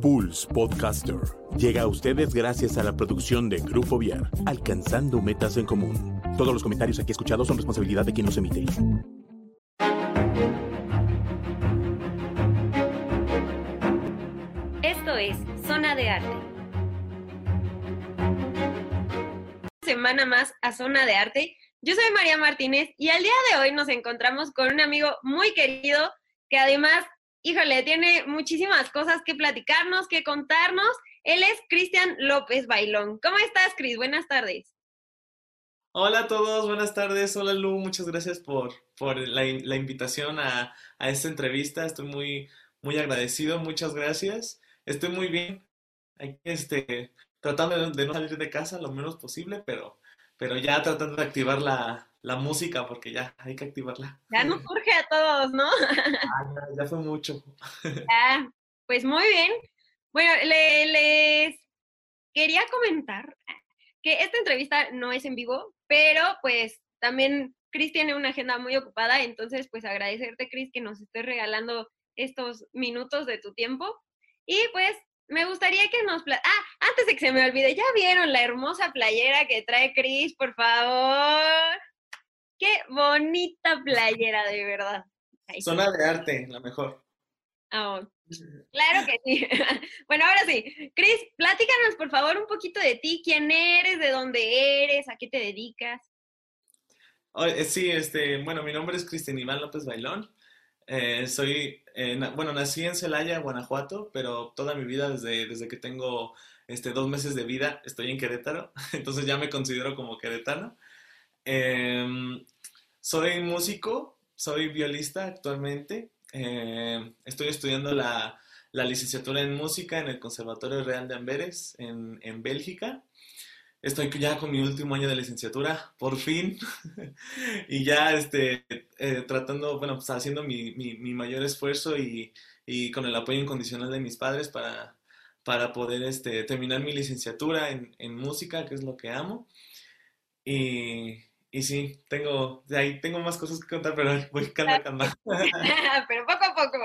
Pulse Podcaster llega a ustedes gracias a la producción de Grupo Viar, alcanzando metas en común. Todos los comentarios aquí escuchados son responsabilidad de quien los emite. Esto es Zona de Arte. Semana más a Zona de Arte. Yo soy María Martínez y al día de hoy nos encontramos con un amigo muy querido que además híjole, tiene muchísimas cosas que platicarnos, que contarnos. Él es Cristian López Bailón. ¿Cómo estás, Cris? Buenas tardes. Hola a todos, buenas tardes. Hola Lu, muchas gracias por, por la, invitación a, a, esta entrevista. Estoy muy, muy agradecido, muchas gracias. Estoy muy bien. Aquí, este, tratando de, de no salir de casa lo menos posible, pero, pero ya tratando de activar la, la música, porque ya hay que activarla. Ya nos surge a todos, ¿no? Ah, ya, fue mucho. Ah, pues muy bien. Bueno, le, les quería comentar que esta entrevista no es en vivo, pero pues también Cris tiene una agenda muy ocupada, entonces pues agradecerte, Cris, que nos estés regalando estos minutos de tu tiempo. Y pues me gustaría que nos... Ah, antes de que se me olvide, ¿ya vieron la hermosa playera que trae Cris, por favor? Qué bonita playera, de verdad. Zona de arte, la mejor. Oh, claro que sí. bueno, ahora sí. Cris, platícanos por favor un poquito de ti, quién eres, de dónde eres, a qué te dedicas. Eh, sí, este, bueno, mi nombre es Cristian Iván López Bailón. Eh, soy, eh, bueno, nací en Celaya, Guanajuato, pero toda mi vida, desde, desde que tengo este, dos meses de vida, estoy en Querétaro, entonces ya me considero como queretano. Eh, soy músico, soy violista actualmente. Eh, estoy estudiando la, la, licenciatura en música en el Conservatorio Real de Amberes, en, en Bélgica. Estoy ya con mi último año de licenciatura, por fin, y ya este, eh, tratando, bueno, pues haciendo mi, mi, mi mayor esfuerzo y, y, con el apoyo incondicional de mis padres para, para poder este, terminar mi licenciatura en, en música, que es lo que amo. Y, y sí, tengo, de ahí tengo más cosas que contar, pero voy calma, calma. pero poco a poco.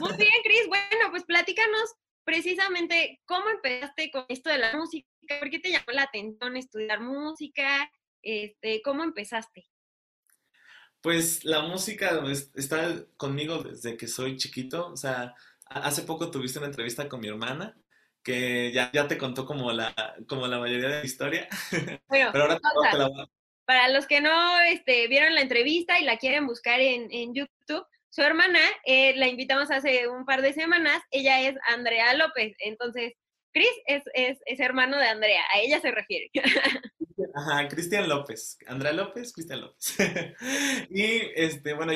Muy bien, Cris. Bueno, pues platícanos precisamente cómo empezaste con esto de la música, por qué te llamó la atención estudiar música, este, cómo empezaste. Pues la música pues, está conmigo desde que soy chiquito, o sea, hace poco tuviste una entrevista con mi hermana que ya, ya te contó como la, como la mayoría de la historia, bueno, pero ahora te, la voy a para los que no este, vieron la entrevista y la quieren buscar en, YouTube, su hermana, eh, la invitamos hace un par de semanas, ella es Andrea López, entonces Cris es, es, es, hermano de Andrea, a ella se refiere. Ajá, Cristian López, Andrea López, Cristian López. y este, bueno,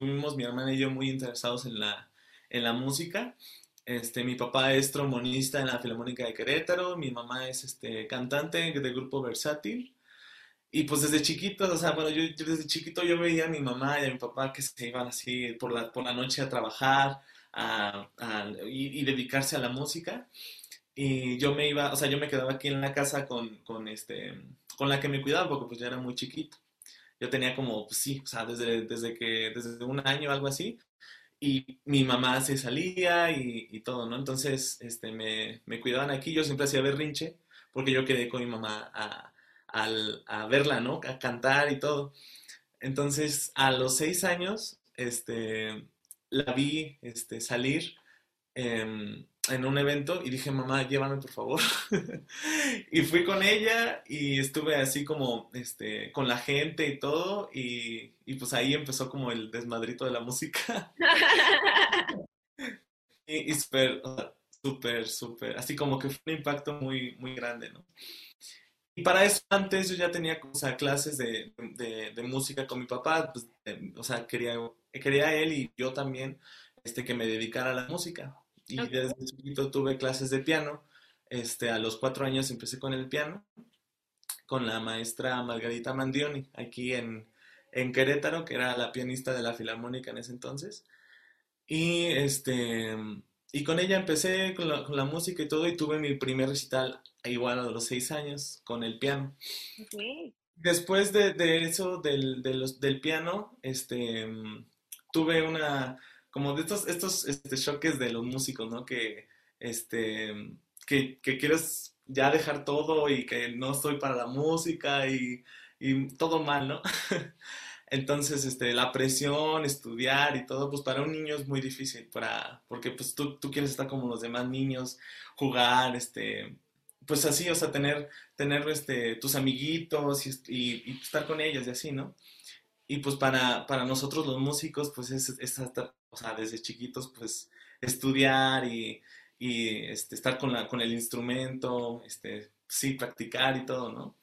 estuvimos mi hermana y yo muy interesados en la, en la música este, mi papá es trombonista en la Filarmónica de Querétaro, mi mamá es este, cantante del grupo Versátil. Y pues desde chiquito, o sea, bueno, yo, yo, desde chiquito yo veía a mi mamá y a mi papá que se iban así por la, por la noche a trabajar a, a, y, y, dedicarse a la música. Y yo me iba, o sea, yo me quedaba aquí en la casa con, con, este, con la que me cuidaba porque pues ya era muy chiquito. Yo tenía como, pues sí, o sea, desde, desde que, desde un año algo así, y mi mamá se salía y, y todo, ¿no? Entonces, este, me, me, cuidaban aquí, yo siempre hacía berrinche, porque yo quedé con mi mamá a, a, a, verla, ¿no? A cantar y todo. Entonces, a los seis años, este, la vi este, salir eh, en un evento y dije, mamá, llévame por favor. y fui con ella y estuve así como este, con la gente y todo y, y pues ahí empezó como el desmadrito de la música. y, y súper, súper, súper, así como que fue un impacto muy, muy grande, ¿no? Y para eso antes yo ya tenía o sea, clases de, de, de, música con mi papá, pues, eh, o sea, quería, quería él y yo también este, que me dedicara a la música y okay. desde chiquito tuve clases de piano. Este, a los cuatro años empecé con el piano, con la maestra Margarita Mandioni, aquí en, en Querétaro, que era la pianista de la Filarmónica en ese entonces. Y, este, y con ella empecé con la, con la, música y todo, y tuve mi primer recital igual a los seis años con el piano. Okay. Después de, de eso, del, de los, del piano, este, tuve una como de estos, estos este, choques de los músicos, ¿no? Que, este, que, que quieres ya dejar todo y que no estoy para la música y, y todo mal, ¿no? Entonces, este, la presión, estudiar y todo, pues para un niño es muy difícil, para, porque pues tú, tú quieres estar como los demás niños, jugar, este, pues así, o sea, tener, tener este, tus amiguitos y, y, estar con ellos y así, ¿no? Y pues para, para nosotros los músicos, pues es, es o sea, desde chiquitos, pues estudiar y, y este, estar con, la, con el instrumento, este, sí, practicar y todo, ¿no?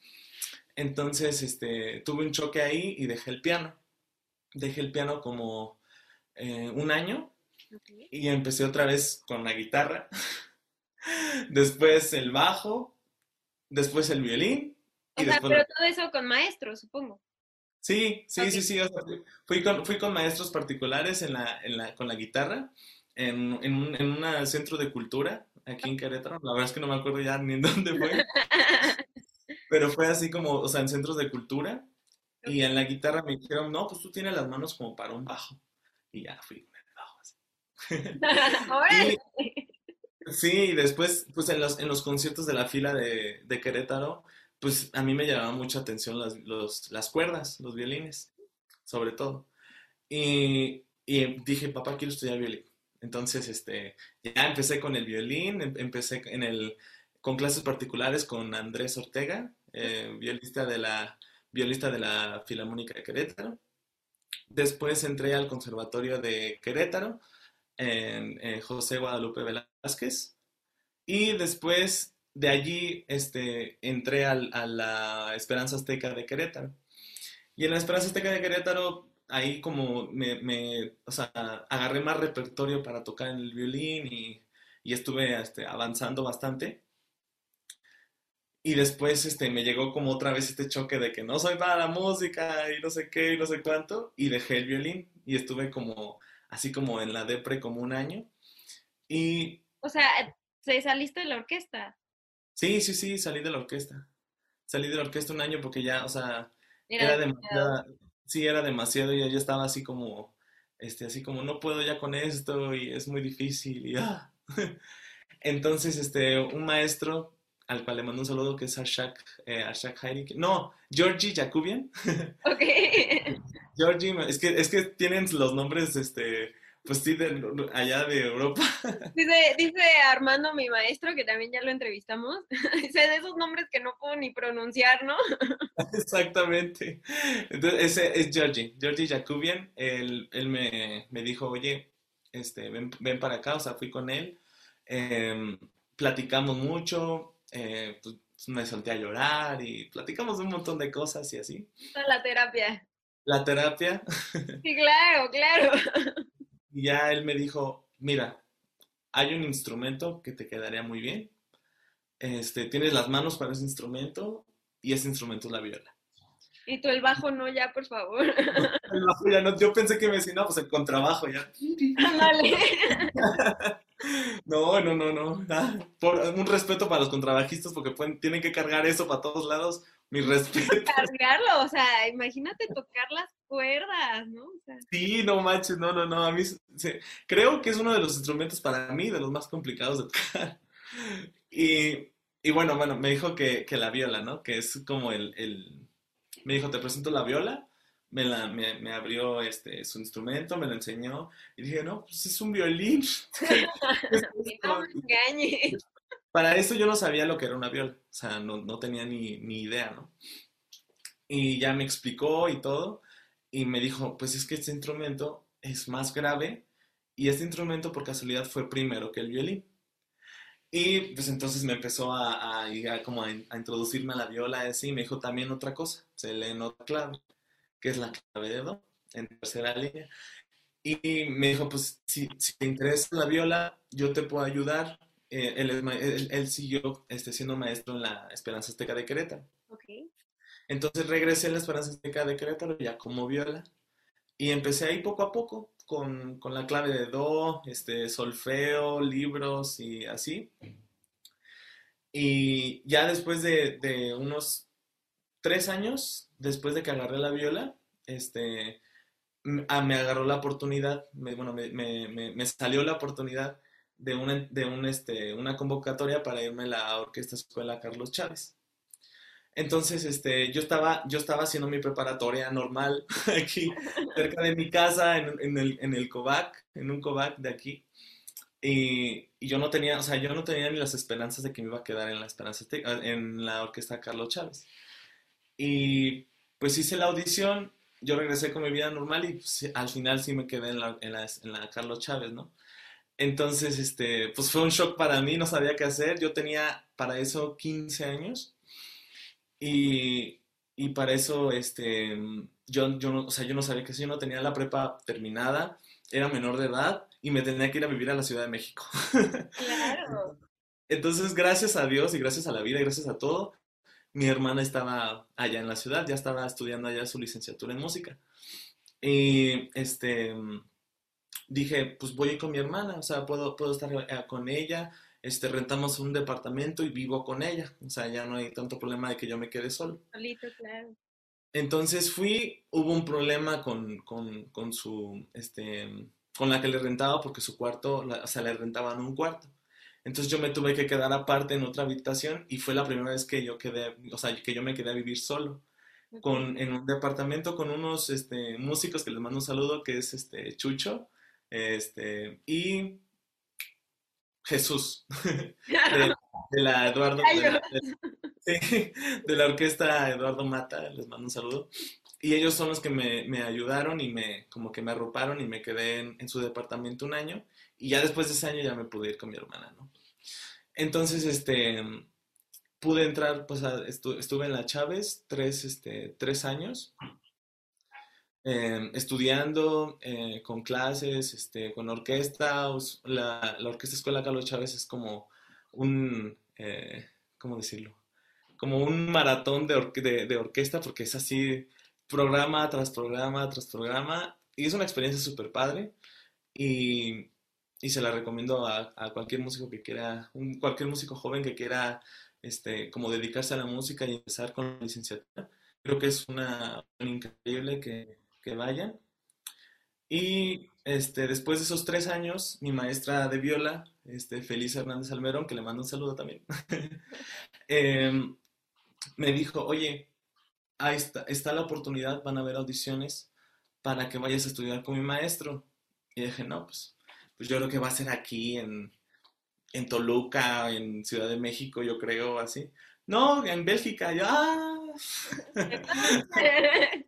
Entonces, este, tuve un choque ahí y dejé el piano. Dejé el piano como eh, un año y empecé otra vez con la guitarra, después el bajo, después el violín. O sea, pero todo eso con maestros, supongo. Sí, sí, sí, sí. fui, con, fui con maestros particulares en la, en la, con la guitarra en, en, un, en un centro de cultura aquí en Querétaro. La verdad es que no me acuerdo ya ni en dónde fue. Pero fue así como, o sea, en centros de cultura. Y en la guitarra me dijeron, no, pues tú tienes las manos como para un bajo. Y ya fui con el bajo así. sí, y después, pues en los, en los conciertos de la fila de, de Querétaro, pues a mí me llamaban mucha atención las, las cuerdas, los violines, sobre todo. Y, y, dije, papá, quiero estudiar violín. Entonces, este, ya empecé con el violín, em, empecé en el, con clases particulares con Andrés Ortega, eh, violista, de la, violista de la Filarmónica de Querétaro. Después entré al Conservatorio de Querétaro, en, José Guadalupe Velázquez. Y después de allí este, entré a la Esperanza Azteca de Querétaro. Y en la Esperanza Azteca de Querétaro, ahí como me, me o sea, agarré más repertorio para tocar en el violín y, y estuve este, avanzando bastante. Y después este, me llegó como otra vez este choque de que no soy para la música y no sé qué y no sé cuánto. Y dejé el violín y estuve como así como en la depre como un año. Y... O sea, ¿se saliste de la orquesta? Sí, sí, sí, salí de la orquesta. Salí de la orquesta un año porque ya, o sea, era, demasiado. Sí, era demasiado y ya estaba así como, este, así como, no puedo ya con esto y es muy difícil y ah. Entonces, este, un maestro al cual le mando un saludo, que es Arshak, eh, Arshak No, Georgie Jakubian. Ok. Georgie, es que, es que tienen los nombres, este, pues sí, de, allá de Europa. Dice, dice Armando, mi maestro, que también ya lo entrevistamos, dice de esos nombres que no puedo ni pronunciar, ¿no? Exactamente. Entonces, ese es Georgie, Georgie Jakubian. Él, él me, me, dijo, oye, este, ven, ven, para acá, o sea, fui con él. Em, platicamos mucho, eh, pues me solté a llorar y platicamos un montón de cosas y así. La terapia. La terapia. Sí, claro, claro. Y ya él me dijo, mira, hay un instrumento que te quedaría muy bien. Este, tienes las manos para ese instrumento y ese instrumento es la viola. Y tú el bajo no, ya, por favor. el bajo ya no, yo pensé que me decía, no, pues el contrabajo ya. Dale. No, no, no, no. Por, un respeto para los contrabajistas porque pueden, tienen que cargar eso para todos lados. Mi respeto. Cargarlo, o sea, imagínate tocar las cuerdas, ¿no? Sí, no manches, no, no, no. A mí creo que es uno de los instrumentos para mí de los más complicados de tocar. Y, y bueno, bueno, me dijo que, que, la viola, ¿no? Que es como el, el, Me dijo, te presento la viola me, la, me, me, abrió este, su instrumento, me lo enseñó y dije, no, pues es un violín. no me engañes. Para eso yo no sabía lo que era una viola, o sea, no, no tenía ni, ni, idea, ¿no? Y ya me explicó y todo, y me dijo, pues es que este instrumento es más grave y este instrumento por casualidad fue primero que el violín. Y pues entonces me empezó a, a, como a, a, introducirme a la viola así, y me dijo también otra cosa, se lee nota clave que es la clave de Do, en tercera línea. Y me dijo, pues si te interesa la viola, yo te puedo ayudar. Eh, él, él, siguió este, siendo maestro en la Esperanza Azteca de Querétaro. Okay. Entonces regresé a la Esperanza Azteca de Querétaro ya como viola. Y empecé ahí poco a poco con, con la clave de Do, este, solfeo, libros y así. Y ya después de, de unos tres años después de que agarré la viola, este, ah, me agarró la oportunidad, me, bueno, me, me, me, salió la oportunidad de, una, de un, este, una convocatoria para irme a la Orquesta Escuela Carlos Chávez. Entonces, este, yo estaba, yo estaba haciendo mi preparatoria normal aquí, cerca de mi casa, en, en, el, en el COVAC, en un COVAC de aquí. Y, y, yo no tenía, o sea, yo no tenía ni las esperanzas de que me iba a quedar en la esperanza en la orquesta Carlos Chávez. Y pues hice la audición, yo regresé con mi vida normal y pues, al final sí me quedé en la, en la, en la Carlos Chávez, ¿no? Entonces, este, pues fue un shock para mí, no sabía qué hacer. Yo tenía para eso 15 años y, y para eso, este, yo, yo, no, o sea, yo no sabía que si yo no tenía la prepa terminada, era menor de edad y me tenía que ir a vivir a la Ciudad de México. Claro. Entonces, gracias a Dios y gracias a la vida y gracias a todo, mi hermana estaba allá en la ciudad, ya estaba estudiando allá su licenciatura en música. Y este, dije, pues voy a ir con mi hermana, o sea, puedo, puedo estar eh, con ella, este, rentamos un departamento y vivo con ella, o sea, ya no hay tanto problema de que yo me quede solo. Solito, claro. Entonces fui, hubo un problema con, con, con su, este, con la que le rentaba porque su cuarto, o sea, le rentaban un cuarto. Entonces yo me tuve que quedar aparte en otra habitación y fue la primera vez que yo quedé, o sea, que yo me quedé a vivir solo. Con, en un departamento con unos este, músicos que les mando un saludo, que es este, Chucho este, y Jesús, de, la Eduardo, de, de, la orquesta Eduardo Mata, les mando un saludo. Y ellos son los que me, me, ayudaron y me, como que me arroparon y me quedé en, en, su departamento un año. Y ya después de ese año ya me pude ir con mi hermana, ¿no? Entonces, este, pude entrar, pues estuve en la Chávez tres, este, tres años, em, estudiando eh, con clases, este, con orquesta. La, la, Orquesta Escuela Carlos Chávez es como un, eh, ¿cómo decirlo? Como un maratón de, de, de orquesta porque es así programa tras programa tras programa y es una experiencia súper padre y, y, se la recomiendo a, cualquier músico que quiera, un, cualquier músico joven que quiera este, como dedicarse a la música y empezar con la licenciatura. Creo que es una, increíble que, que vayan. Y este, después de esos tres años, mi maestra de viola, este, Feliz Hernández Almerón, que le mando un saludo también, eh, me dijo, oye, ahí está, está la oportunidad, van a haber audiciones para que vayas a estudiar con mi maestro. Y dije, no, pues, pues yo creo que va a ser aquí en, en Toluca, en Ciudad de México, yo creo, así. No, en Bélgica, ya. Ah".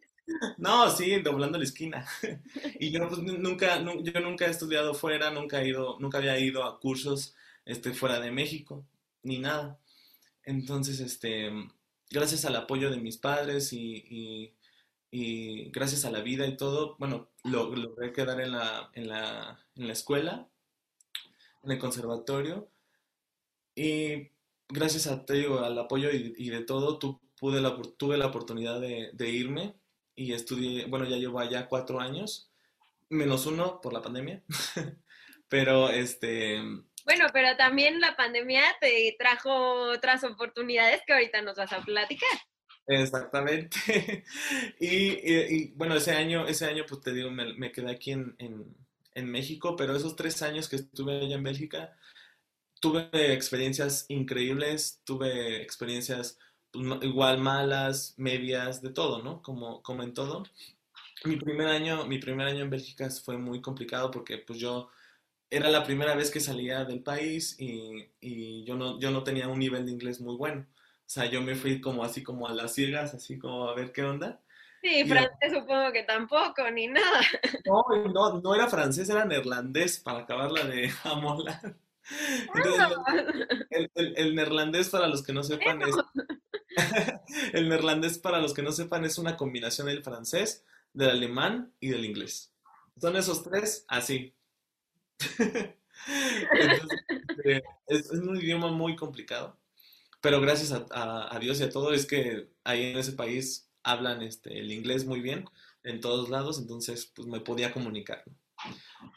no, sí, doblando la esquina. y yo pues, nunca, yo nunca he estudiado fuera, nunca he ido, nunca había ido a cursos este, fuera de México, ni nada. Entonces, este, gracias al apoyo de mis padres y, gracias a la vida y todo, bueno, lo, logré quedar en la, en, la, en la escuela, en el conservatorio. Y gracias a, te al apoyo y, de todo, tu, pude la, tuve la oportunidad de, de, irme y estudié, bueno, ya llevo allá cuatro años, menos uno por la pandemia, pero este, bueno, pero también la pandemia te trajo otras oportunidades que ahorita nos vas a platicar. Exactamente. y, bueno, ese año, ese año, pues te digo, me, quedé aquí en, en, México, pero esos tres años que estuve allá en Bélgica, tuve experiencias increíbles, tuve experiencias igual malas, medias, de todo, ¿no? Como, como en todo. Mi primer año, mi primer año en Bélgica fue muy complicado porque pues yo era la primera vez que salía del país y, y, yo, no, yo no tenía un nivel de inglés muy bueno. O sea, yo me fui como así como a las ciegas, así como a ver qué onda. Sí, francés supongo que tampoco, ni nada. No, no, no era francés, era neerlandés, para acabarla de amolar. El, el, el, neerlandés, para los que no sepan, es... el neerlandés, para los que no sepan, es una combinación del francés, del alemán y del inglés. Son esos tres, así, Este, es, un idioma muy complicado, pero gracias a, Dios y a todo es que ahí en ese país hablan este, el inglés muy bien en todos lados, entonces pues me podía comunicar.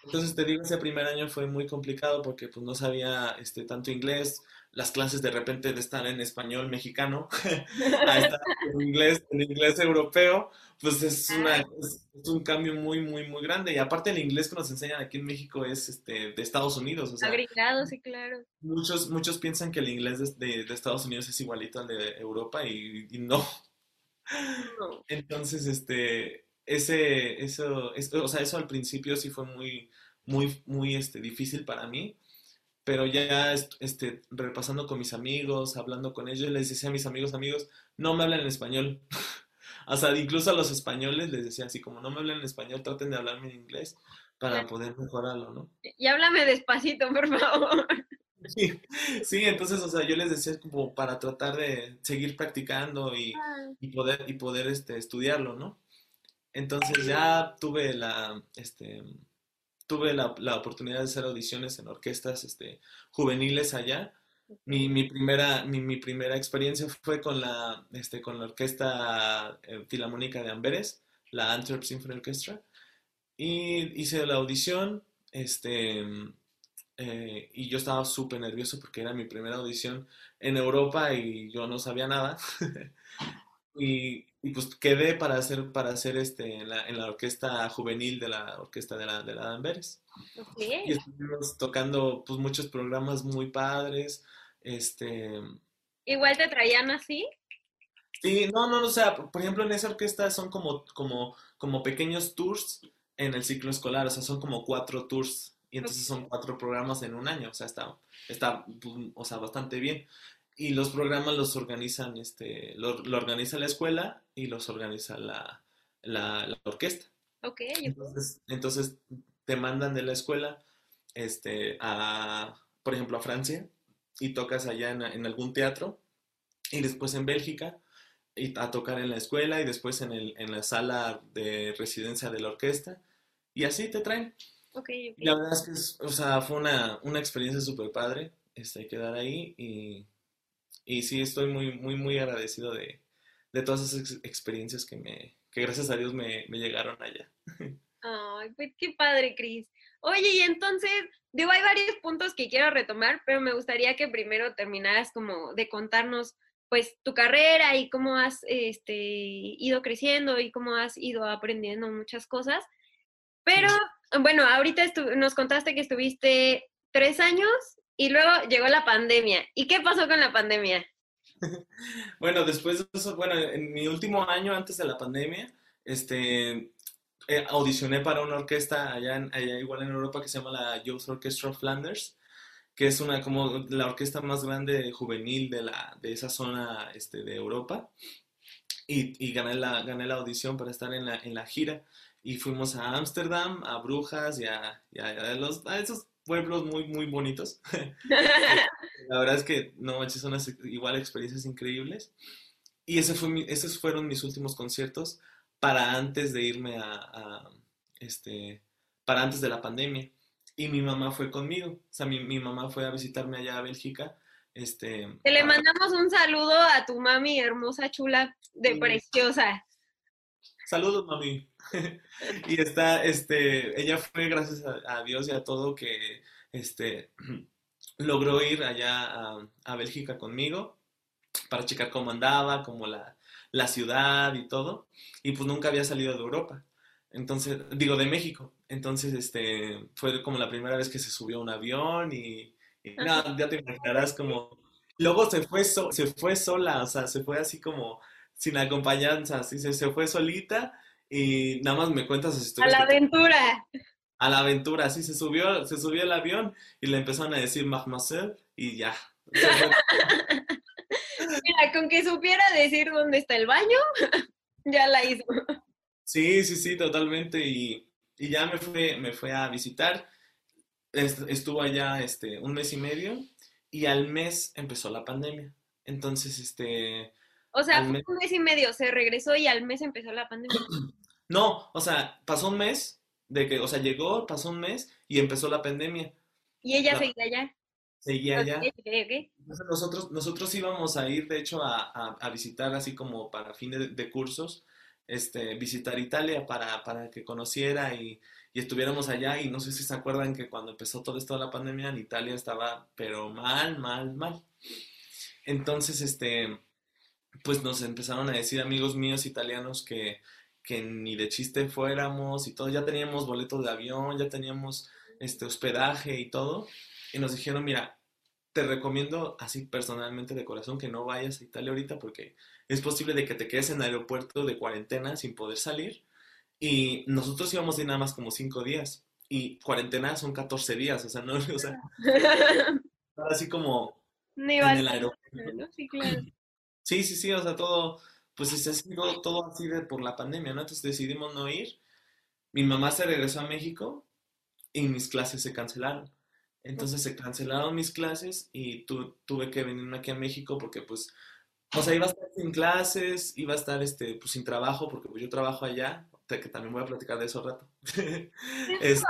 Entonces te digo, ese primer año fue muy complicado porque pues no sabía este, tanto inglés, las clases de repente de estar en español mexicano a estar en inglés, en inglés europeo, pues es, una, es, un cambio muy, muy, muy grande. Y aparte el inglés que nos enseñan aquí en México es este, de Estados Unidos. O sea, Agregado, sí, claro. Muchos, muchos piensan que el inglés de, de, Estados Unidos es igualito al de Europa y, y no. no. Entonces, este, ese, eso, eso, o sea, eso al principio sí fue muy, muy, muy este, difícil para mí, pero ya este, repasando con mis amigos, hablando con ellos, les decía a mis amigos, amigos, no me hablan en español. o sea, incluso a los españoles les decía así, como no me hablan en español, traten de hablarme en inglés para poder mejorarlo, ¿no? Y háblame despacito, por favor. Sí, sí, entonces, o sea, yo les decía como para tratar de seguir practicando y, y poder, y poder este, estudiarlo, ¿no? Entonces ya tuve la, este, tuve la, la, oportunidad de hacer audiciones en orquestas este, juveniles allá. Mi, mi primera, mi, mi, primera experiencia fue con la, este, con la Orquesta eh, Filarmónica de Amberes, la Antwerp Symphony Orchestra, y hice la audición, este, eh, y yo estaba súper nervioso porque era mi primera audición en Europa y yo no sabía nada. y, y pues quedé para hacer, para hacer este, en, la, en la orquesta juvenil de la orquesta de la, de la Danveres. Okay. Y estuvimos tocando pues muchos programas muy padres. Este... ¿Igual te traían así? Sí, no, no, o sea, por ejemplo en esa orquesta son como, como, como pequeños tours en el ciclo escolar, o sea, son como cuatro tours y entonces son cuatro programas en un año, o sea, está, está pues, o sea, bastante bien y los programas los organizan, este, lo, lo, organiza la escuela y los organiza la, la, la orquesta. Ok. Entonces, entonces, te mandan de la escuela, este, a, por ejemplo, a Francia y tocas allá en, en algún teatro y después en Bélgica y a tocar en la escuela y después en, el, en la sala de residencia de la orquesta y así te traen. Okay, okay. La verdad es que, es, o sea, fue una, una experiencia súper padre este, quedar ahí y y sí, estoy muy, muy, muy agradecido de, de todas esas experiencias que, me, que gracias a Dios me, me llegaron allá. Ay, pues qué padre, Cris. Oye, y entonces, digo, hay varios puntos que quiero retomar, pero me gustaría que primero terminaras como de contarnos, pues, tu carrera y cómo has este, ido creciendo y cómo has ido aprendiendo muchas cosas. Pero, bueno, ahorita nos contaste que estuviste tres años y luego llegó la pandemia. ¿Y qué pasó con la pandemia? bueno, después de eso, bueno, en mi último año antes de la pandemia, este, eh, audicioné para una orquesta allá, en, allá igual en Europa que se llama la Youth Orchestra of Flanders, que es una como la orquesta más grande juvenil de, la, de esa zona este, de Europa. Y, y gané, la, gané la audición para estar en la, en la gira. Y fuimos a Ámsterdam, a Brujas y a, y a, a los, a esos pueblos muy, muy bonitos. la verdad es que, no manches, son unas igual experiencias increíbles. Y ese fue mi, esos fueron mis últimos conciertos para antes de irme a, a, este, para antes de la pandemia. Y mi mamá fue conmigo. O sea, mi, mi mamá fue a visitarme allá a Bélgica. Este, Te le mandamos un saludo a tu mami hermosa, chula, de preciosa. Saludos, mami. y está, este, ella fue, gracias a, a, Dios y a todo, que este, logró ir allá a, a, Bélgica conmigo para checar cómo andaba, como la, la ciudad y todo. Y pues nunca había salido de Europa. Entonces, digo, de México. Entonces, este, fue como la primera vez que se subió a un avión y, y no, ya te imaginarás como... Luego se fue, so, se fue sola, o sea, se fue así como sin acompañanza, así se, se fue solita y nada más me cuentas sus historias. A la aventura. A la aventura, sí, se subió, se subió al avión y le empezaron a decir Mahmoud y ya. Mira, con que supiera decir dónde está el baño, ya la hizo. Sí, sí, sí, totalmente. Y, y ya me fue, me fue a visitar. Estuvo allá este, un mes y medio y al mes empezó la pandemia. Entonces, este, o sea, fue un mes y medio, se regresó y al mes empezó la pandemia. No, o sea, pasó un mes de que, o sea, llegó, pasó un mes y empezó la pandemia. ¿Y ella la, seguía allá? Seguía allá. Okay, okay, okay. Entonces nosotros, nosotros íbamos a ir, de hecho, a, a, a visitar así como para fin de, de, cursos, este, visitar Italia para, para que conociera y, y estuviéramos allá y no sé si se acuerdan que cuando empezó todo esto de la pandemia en Italia estaba pero mal, mal, mal. Entonces, este, pues nos empezaron a decir amigos míos italianos que, que ni de chiste fuéramos y todo, ya teníamos boletos de avión, ya teníamos este hospedaje y todo, y nos dijeron, mira, te recomiendo así personalmente de corazón que no vayas a Italia ahorita porque es posible de que te quedes en el aeropuerto de cuarentena sin poder salir y nosotros íbamos de nada más como cinco días y cuarentena son 14 días, o sea, no, o sea, así como en el aeropuerto. Sí, claro. Sí, sí, sí, o sea, todo, pues se ha sido todo así de por la pandemia, ¿no? Entonces decidimos no ir. Mi mamá se regresó a México y mis clases se cancelaron. Entonces se cancelaron mis clases y tu, tuve que venirme aquí a México porque pues, o sea, iba a estar sin clases, iba a estar este, pues sin trabajo porque pues yo trabajo allá, que también voy a platicar de eso al rato. este,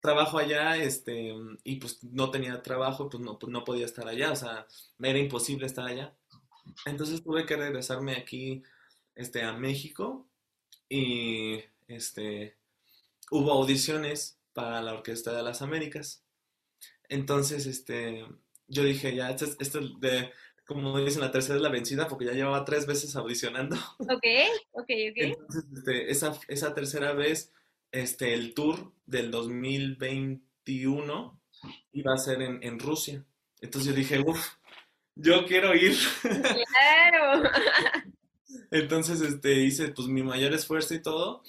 trabajo allá, este, y pues no tenía trabajo, pues no, pues no podía estar allá, o sea, me era imposible estar allá. Entonces tuve que regresarme aquí, este, a México y, este, hubo audiciones para la Orquesta de las Américas. Entonces, este, yo dije, ya, esto, esto de, como dicen, la tercera es la vencida porque ya llevaba tres veces audicionando. Ok, ok, ok. Entonces, este, esa, esa tercera vez este, el tour del 2021 iba a ser en, en Rusia. Entonces yo dije, uff, yo quiero ir. Claro. Entonces este, hice pues mi mayor esfuerzo y todo.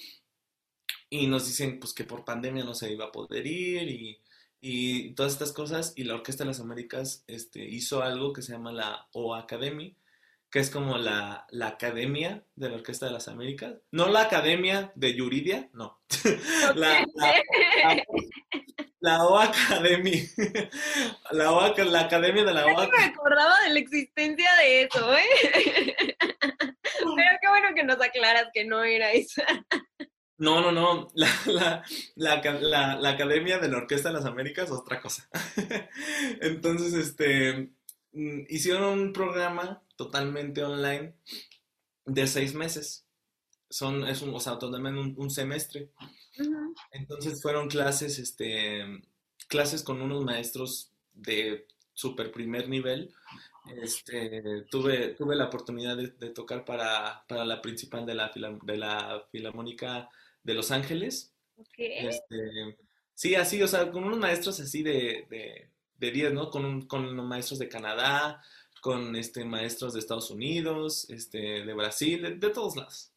Y nos dicen pues que por pandemia no se iba a poder ir y, y todas estas cosas. Y la Orquesta de las Américas este, hizo algo que se llama la O Academy, que es como la, la, academia de la Orquesta de las Américas. No la academia de Yuridia, no. la, la, la, O Academy. La, o, la academia de la O No me acordaba de la existencia de eso, ¿eh? Pero qué bueno que nos aclaras que no era esa. No, no, no. La, la, la, la, Academia de la Orquesta de las Américas es otra cosa. Entonces, este, hicieron un programa totalmente online de seis meses. Son, es un, o sea, totalmente un, un semestre. Entonces fueron clases, este, clases con unos maestros de super primer nivel. Este, tuve, tuve la oportunidad de, de tocar para, para la principal de la, de la Filarmónica de Los Ángeles. Este, sí, así, o sea, con unos maestros así de, de, de 10, ¿no? Con, un- con maestros de Canadá, con este, maestros de Estados Unidos, este, de Brasil, de, de todos lados.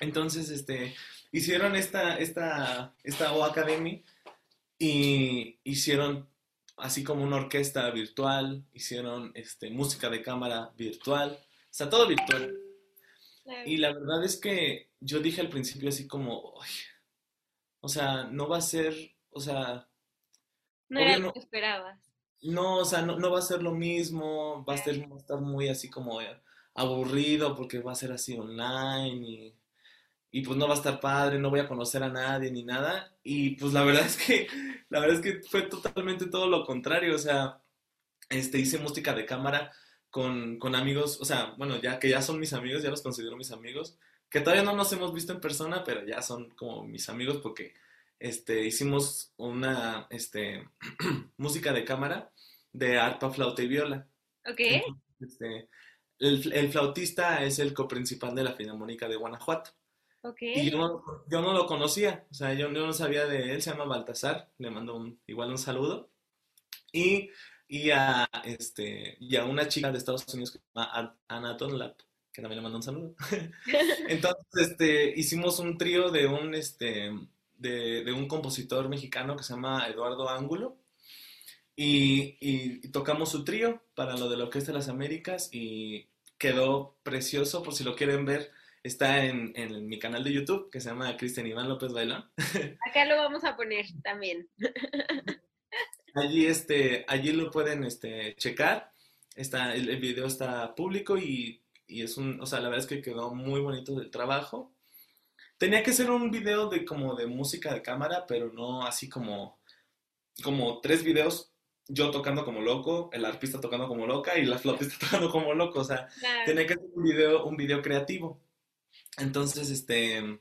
Entonces, este, hicieron esta, esta, esta O Academy y hicieron así como una orquesta virtual, hicieron este, música de cámara virtual, o sea, todo virtual. Claro. Y la verdad es que yo dije al principio así como, "Ay, o sea, no va a ser, o sea, No era lo no, que esperabas. no, o sea, no, no va a ser lo mismo, va a ser, va a estar muy así como eh, aburrido porque va a ser así online y, y pues no va a estar padre, no voy a conocer a nadie ni nada. Y pues la verdad es que, la verdad es que fue totalmente todo lo contrario, o sea, este, hice música de cámara con, con amigos, o sea, bueno, ya que ya son mis amigos, ya los considero mis amigos, que todavía no nos hemos visto en persona, pero ya son como mis amigos porque este, hicimos una este, música de cámara de arpa, flauta y viola. Ok. Entonces, este, el, el flautista es el coprincipal de la Filarmónica de Guanajuato. Ok. Y yo yo no lo conocía, o sea, yo, yo no sabía de él, se llama Baltasar, le mando un, igual un saludo. Y, y, a, este, y a una chica de Estados Unidos que se llama An- Anna Dunlap, que también le mando un saludo. Entonces, este, hicimos un trío de un, este, de, de un compositor mexicano que se llama Eduardo Ángulo. Y- y tocamos su trío para lo de la Orquesta de las Américas y quedó precioso, por si lo quieren ver, está en, en mi canal de YouTube que se llama Cristian Iván López Bailón. Acá lo vamos a poner también. Allí, este, allí lo pueden este, checar. Está, el, el video está público y, y es un, o sea, la verdad es que quedó muy bonito el trabajo. Tenía que ser un video de como de música de cámara, pero no así como, como tres videos, yo tocando como loco, el arpista tocando como loca y la flautista tocando como loco. O sea, Claro. tenía que ser un video, un video creativo. Entonces, este,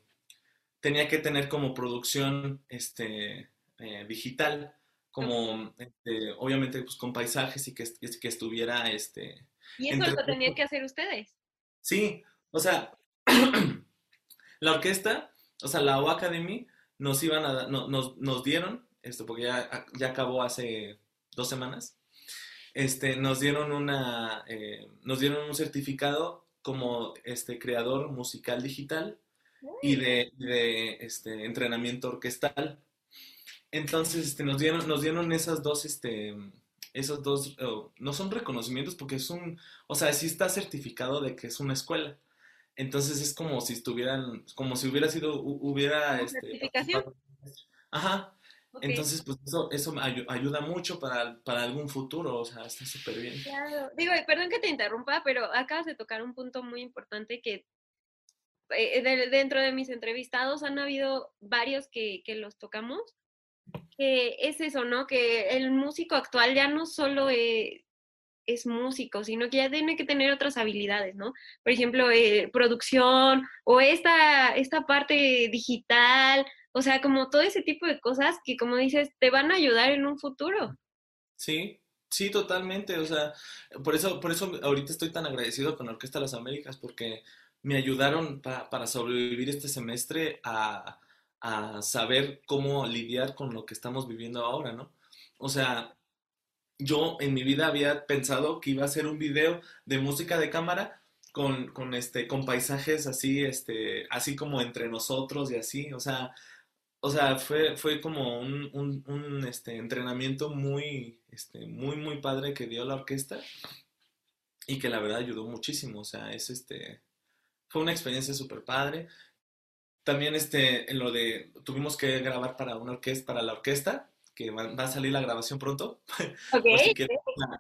tenía que tener como producción este, eh, digital, como este, obviamente pues, con paisajes y que, que estuviera... Este, ¿Y eso lo tenían que hacer ustedes? Sí, o sea, la orquesta, o sea, la O Academy nos iban a nos, nos dieron, esto porque ya, ya acabó hace dos semanas, este, nos dieron una, eh, nos dieron un certificado como este creador musical digital y de, de este, entrenamiento orquestal. Entonces, este, nos dieron, nos dieron esas dos, este, esos dos, no son reconocimientos porque es un, o sea, sí está certificado de que es una escuela. Entonces es como si estuvieran, como si hubiera sido, hubiera, este, certificación? Ajá. Entonces, pues eso, eso ayuda mucho para, para algún futuro, o sea, está súper bien. Claro. Digo, perdón que te interrumpa, pero acabas de tocar un punto muy importante que eh, dentro de mis entrevistados han habido varios que, que los tocamos, que es eso, ¿no? Que el músico actual ya no solo es, es músico, sino que ya tiene que tener otras habilidades, ¿no? Por ejemplo, eh, producción o esta, esta parte digital, o sea, como todo ese tipo de cosas que, como dices, te van a ayudar en un futuro. Sí, sí, totalmente. O sea, por eso, por eso ahorita estoy tan agradecido con Orquesta de las Américas, porque me ayudaron para sobrevivir este semestre a, saber cómo lidiar con lo que estamos viviendo ahora, ¿no? O sea, yo en mi vida había pensado que iba a ser un video de música de cámara con, con, este, con paisajes así, este, así como entre nosotros y así, o sea, o sea, fue, fue como un, un, este, entrenamiento muy, este, muy, muy padre que dio la orquesta y que la verdad ayudó muchísimo, o sea, es este, fue una experiencia súper padre. También este, en lo de, tuvimos que grabar para una orquesta, para la orquesta, que va, a salir la grabación pronto. Okay.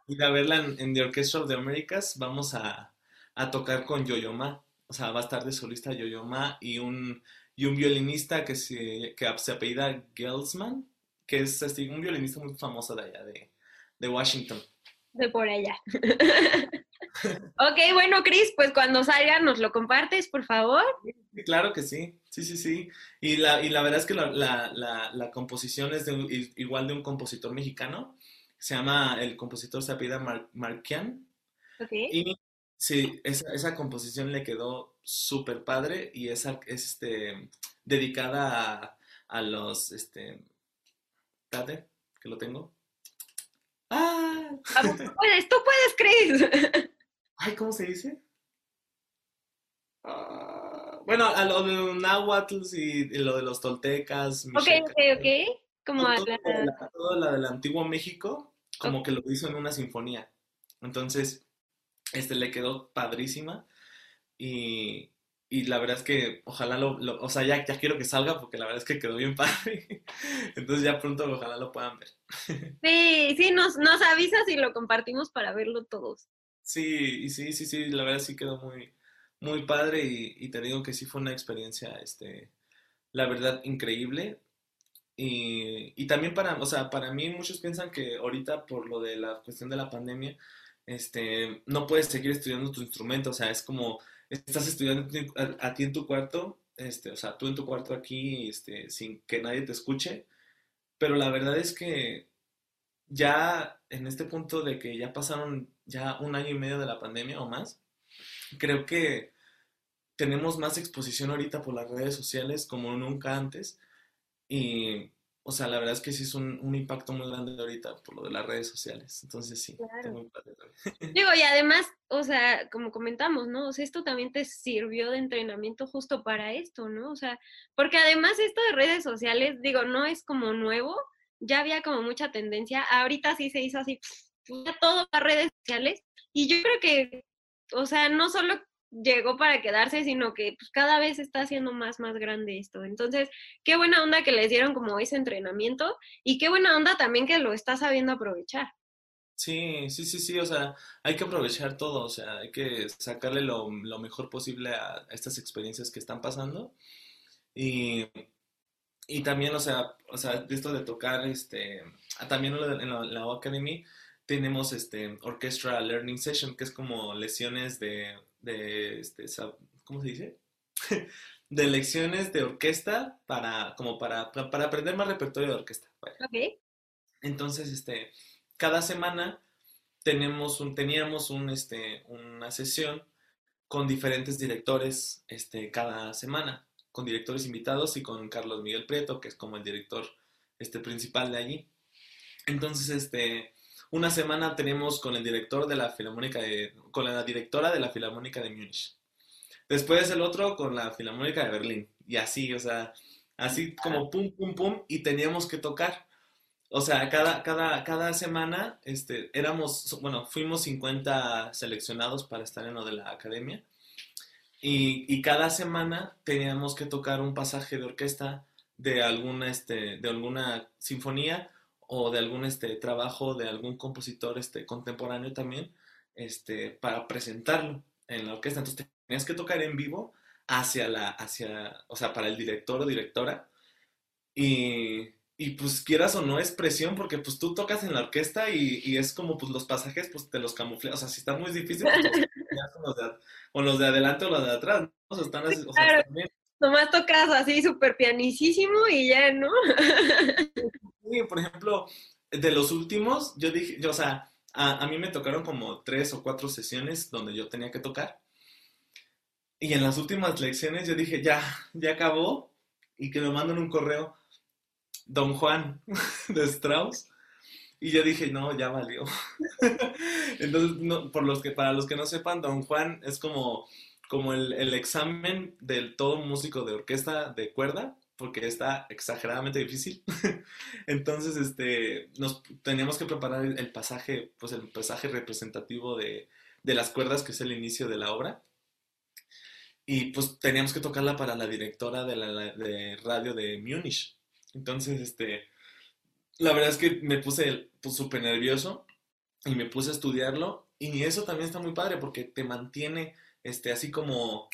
ir a verla en, The Orchestra of the Americas, vamos a, a tocar con Yoyoma. O sea, va a estar de solista Yoyoma y un, y un violinista que se, que se apellida Gelsman, que es así, un violinista muy famoso de allá, de, de Washington. De por allá. ok, bueno, Chris, pues cuando salga nos lo compartes, por favor. Claro que sí, sí, sí, sí. Y la, y la verdad es que la, la, la, composición es de, igual de un compositor mexicano. Se llama, el compositor se apellida Mar, Marquian. Okay. Y sí, esa, esa composición le quedó súper padre y es, es este, dedicada a, a los, este, Tate, que lo tengo. ¡Ah! Vamos, tú puedes, tú puedes, Chris. Ay, ¿cómo se dice? Uh, bueno, a lo de los náhuatl y, lo de los toltecas. Ok, ok, ok. Como todo, la... La, todo la del antiguo México, como que lo hizo en una sinfonía. Entonces, este le quedó padrísima. Y, y la verdad es que ojalá lo, lo, o sea, ya, ya quiero que salga porque la verdad es que quedó bien padre. Entonces ya pronto ojalá lo puedan ver. Sí, sí, nos, nos avisas y lo compartimos para verlo todos. Sí, sí, sí, sí, la verdad sí quedó muy, muy padre y, y te digo que sí fue una experiencia, este, la verdad, increíble. Y, y también para, o sea, para mí muchos piensan que ahorita por lo de la cuestión de la pandemia, este, no puedes seguir estudiando tu instrumento, o sea, es como, estás estudiando a, ti en tu cuarto, este, o sea, tú en tu cuarto aquí, este, sin que nadie te escuche, pero la verdad es que ya en este punto de que ya pasaron ya un año y medio de la pandemia o más, creo que tenemos más exposición ahorita por las redes sociales como nunca antes y o sea, la verdad es que sí es un, un, impacto muy grande ahorita por lo de las redes sociales. Entonces sí, claro. muy padre. Digo, y además, o sea, como comentamos, ¿no? O sea, esto también te sirvió de entrenamiento justo para esto, ¿no? O sea, porque además esto de redes sociales, digo, no es como nuevo, ya había como mucha tendencia, ahorita sí se hizo así, ya todo a redes sociales, y yo creo que, o sea, no solo llegó para quedarse, sino que pues, cada vez está haciendo más, más grande esto. Entonces, qué buena onda que les dieron como ese entrenamiento y qué buena onda también que lo está sabiendo aprovechar. Sí, sí, sí, sí, o sea, hay que aprovechar todo, o sea, hay que sacarle lo, lo mejor posible a estas experiencias que están pasando. Y, y también, o sea, o sea, esto de tocar, este, también en la, en la Academy tenemos este Orchestra Learning Session, que es como lesiones de de, este, ¿cómo se dice? de lecciones de orquesta para, como para, para aprender más repertorio de orquesta. Ok. Entonces, este, cada semana tenemos un, teníamos un, este, una sesión con diferentes directores este, cada semana, con directores invitados y con Carlos Miguel Prieto, que es como el director este, principal de allí. Entonces, este, una semana tenemos con el director de la Filarmónica de, con la directora de la Filarmónica de Múnich. Después el otro con la Filarmónica de Berlín. Y así, o sea, así como pum, pum, pum, y teníamos que tocar. O sea, cada, cada, cada semana este, éramos, bueno, fuimos 50 seleccionados para estar en lo de la academia. Y, y cada semana teníamos que tocar un pasaje de orquesta de alguna, este, de alguna sinfonía o de algún este, trabajo de algún compositor este, contemporáneo también este, para presentarlo en la orquesta. Entonces tenías que tocar en vivo hacia la, hacia, o sea, para el director o directora. Y, y pues quieras o no es presión porque pues tú tocas en la orquesta y, y es como pues los pasajes pues te los camuflas, o sea, si está muy difícil pues, con, los de, con los de adelante o los de atrás, ¿no? O sea, están así, o sea, Claro. están bien. Nomás tocas así súper pianicísimo y ya, ¿no? Sí, por ejemplo, de los últimos, yo dije, yo, o sea, a, a mí me tocaron como tres o cuatro sesiones donde yo tenía que tocar. Y en las últimas lecciones yo dije, ya, ya acabó. Y que me mandan un correo, Don Juan de Strauss. Y yo dije, no, ya valió. Entonces, no, por los que, para los que no sepan, Don Juan es como, como el, el examen del todo músico de orquesta de cuerda, porque está exageradamente difícil. Entonces, este, nos teníamos que preparar el, pasaje, pues el pasaje representativo de, de las cuerdas, que es el inicio de la obra. Y pues teníamos que tocarla para la directora de la, de radio de Múnich. Entonces, este, la verdad es que me puse pues, súper nervioso y me puse a estudiarlo. Y eso también está muy padre porque te mantiene, este, así como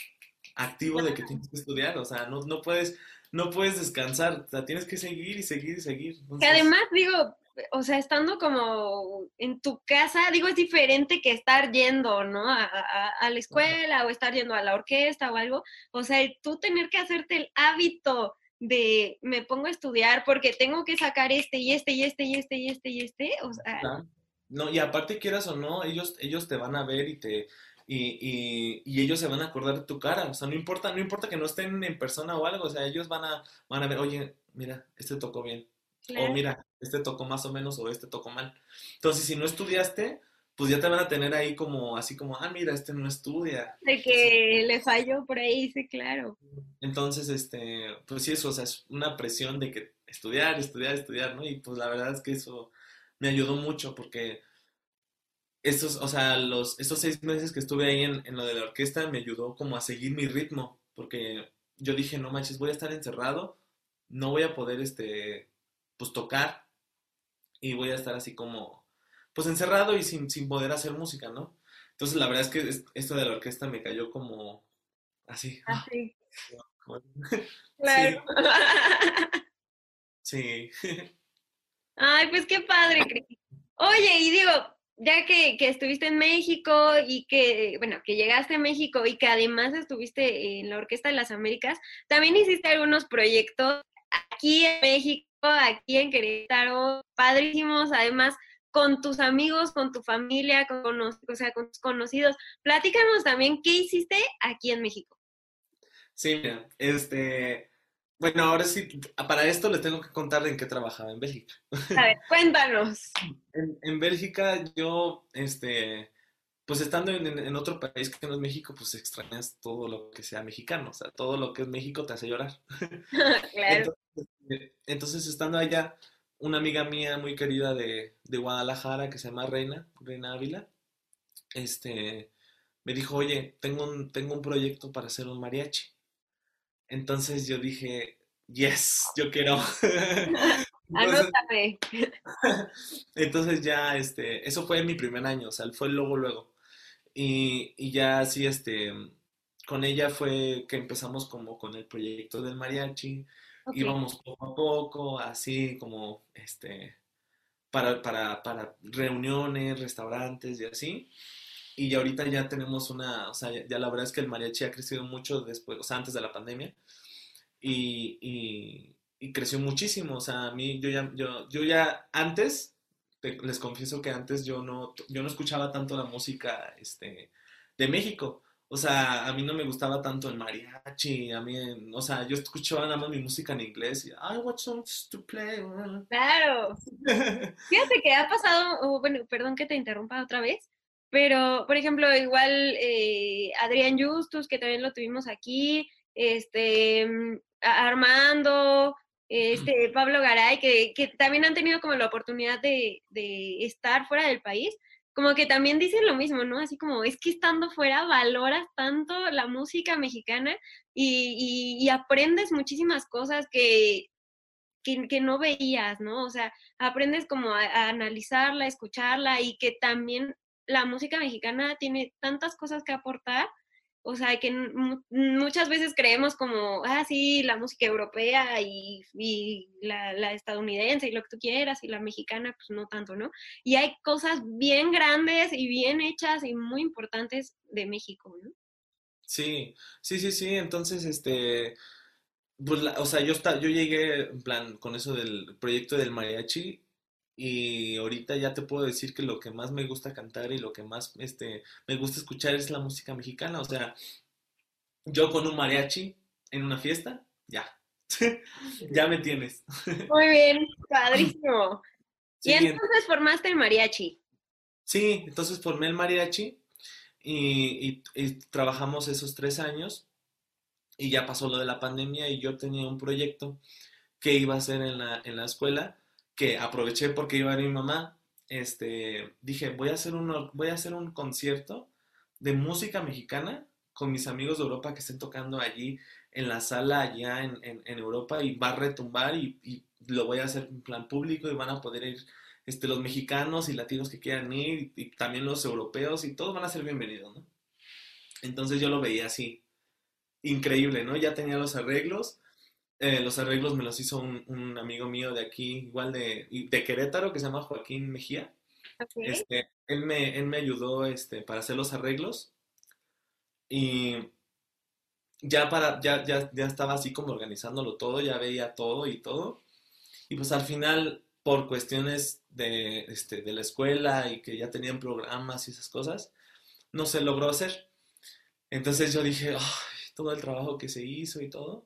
activo de que tienes que estudiar. O sea, no, no puedes, no puedes descansar. O sea, tienes que seguir y seguir y seguir. Que además, digo, o sea, estando como en tu casa, digo, es diferente que estar yendo, ¿no? A, a- a la escuela o estar yendo a la orquesta o algo. O sea, tú tener que hacerte el hábito de me pongo a estudiar porque tengo que sacar este y este y este y este y este y este, o sea. No, y aparte quieras o no, ellos, ellos te van a ver y te y, y, y ellos se van a acordar de tu cara. O sea, no importa, no importa que no estén en persona o algo, o sea, ellos van a, van a ver, oye, mira, este tocó bien. O mira, este tocó más o menos, o este tocó mal. Entonces, si no estudiaste, pues ya te van a tener ahí como, así como, ah, mira, este no estudia. de que le falló por ahí, sí, claro. Entonces, este, pues sí, eso, o sea, es una presión de que estudiar, estudiar, estudiar, ¿no? Y pues la verdad es que eso me ayudó mucho porque estos, o sea, los, estos seis meses que estuve ahí en, en lo de la orquesta me ayudó como a seguir mi ritmo, porque yo dije, no manches, voy a estar encerrado, no voy a poder, este, pues tocar y voy a estar así como, pues encerrado y sin, sin poder hacer música, ¿no? Entonces la verdad es que es- esto de la orquesta me cayó como así. Así, claro. Sí. Ay, pues qué padre, Cris. Oye, y digo, ya que, que estuviste en México y que, bueno, que llegaste a México y que además estuviste en la Orquesta de las Américas, también hiciste algunos proyectos aquí en México, aquí en Querétaro, padrísimos, además con tus amigos, con tu familia, con, o sea, con tus conocidos. Platícanos también qué hiciste aquí en México. Sí, este, bueno, ahora sí, para esto les tengo que contar en qué trabajaba en Bélgica. A ver, cuéntanos. En, en Bélgica yo, este, pues estando en, otro país que no es México, pues extrañas todo lo que sea mexicano, o sea, todo lo que es México te hace llorar. Claro. Entonces, entonces, estando allá, una amiga mía muy querida de, de Guadalajara, que se llama Reina, Reina Ávila, este, me dijo, oye, tengo un, tengo un proyecto para hacer un mariachi. Entonces yo dije, yes, yo quiero. Entonces, ya, este, eso fue mi primer año, o sea, fue luego, luego. Y, y ya así, este, con ella fue que empezamos como con el proyecto del mariachi. Ok. íbamos poco a poco, así como, este, para, para, para reuniones, restaurantes y así. Y ahorita ya tenemos una, o sea, ya, la verdad es que el mariachi ha crecido mucho después, o sea, antes de la pandemia. Y, y, creció muchísimo. O sea, a mí, yo ya, yo, yo ya antes, les confieso que antes yo no, yo no escuchaba tanto la música este, de México. O sea, a mí no me gustaba tanto el mariachi, a mí, o sea, yo escuchaba nada más mi música en inglés y I watch songs to play. Claro. Fíjate que ha pasado, bueno, perdón que te interrumpa otra vez, pero, por ejemplo, igual eh, Adrián Justus, que también lo tuvimos aquí, este, mm, Armando, este, Pablo Garay, que, que también han tenido como la oportunidad de, de estar fuera del país, como que también dicen lo mismo, ¿no? Así como, es que estando fuera valoras tanto la música mexicana y, y, aprendes muchísimas cosas que, que, que, no veías, ¿no? O sea, aprendes como a, analizarla, a escucharla y que también la música mexicana tiene tantas cosas que aportar o sea, que muchas veces creemos como, ah, sí, la música europea y, la, estadounidense y lo que tú quieras y la mexicana, pues no tanto, ¿no? Y hay cosas bien grandes y bien hechas y muy importantes de México, ¿no? Sí, sí, sí, sí, entonces, este, pues, o sea, yo, yo llegué, en plan, con eso del proyecto del mariachi y ahorita ya te puedo decir que lo que más me gusta cantar y lo que más este, me gusta escuchar es la música mexicana. O sea, yo con un mariachi en una fiesta, ya. ya me tienes. Muy bien, padrísimo. y entonces formaste el mariachi. Sí, entonces formé el mariachi y, trabajamos esos tres años y ya pasó lo de la pandemia y yo tenía un proyecto que iba a hacer en la, en la escuela que aproveché porque iba a mi mamá, este, dije, voy a, hacer un, voy a hacer un concierto de música mexicana con mis amigos de Europa que estén tocando allí en la sala allá en, en, Europa y va a retumbar y, lo voy a hacer en plan público y van a poder ir este, los mexicanos y latinos que quieran ir y, también los europeos y todos van a ser bienvenidos, ¿no? Entonces yo lo veía así, increíble, ¿no? Ya tenía los arreglos eh, los arreglos me los hizo un, amigo mío de aquí, igual de, de Querétaro, que se llama Joaquín Mejía. Este, él, me, él me ayudó este, para hacer los arreglos y ya, para, ya, ya, ya estaba así como organizándolo todo, ya veía todo y todo. Y pues al final, por cuestiones de, este, de la escuela y que ya tenían programas y esas cosas, no se logró hacer. Entonces yo dije, todo el trabajo que se hizo y todo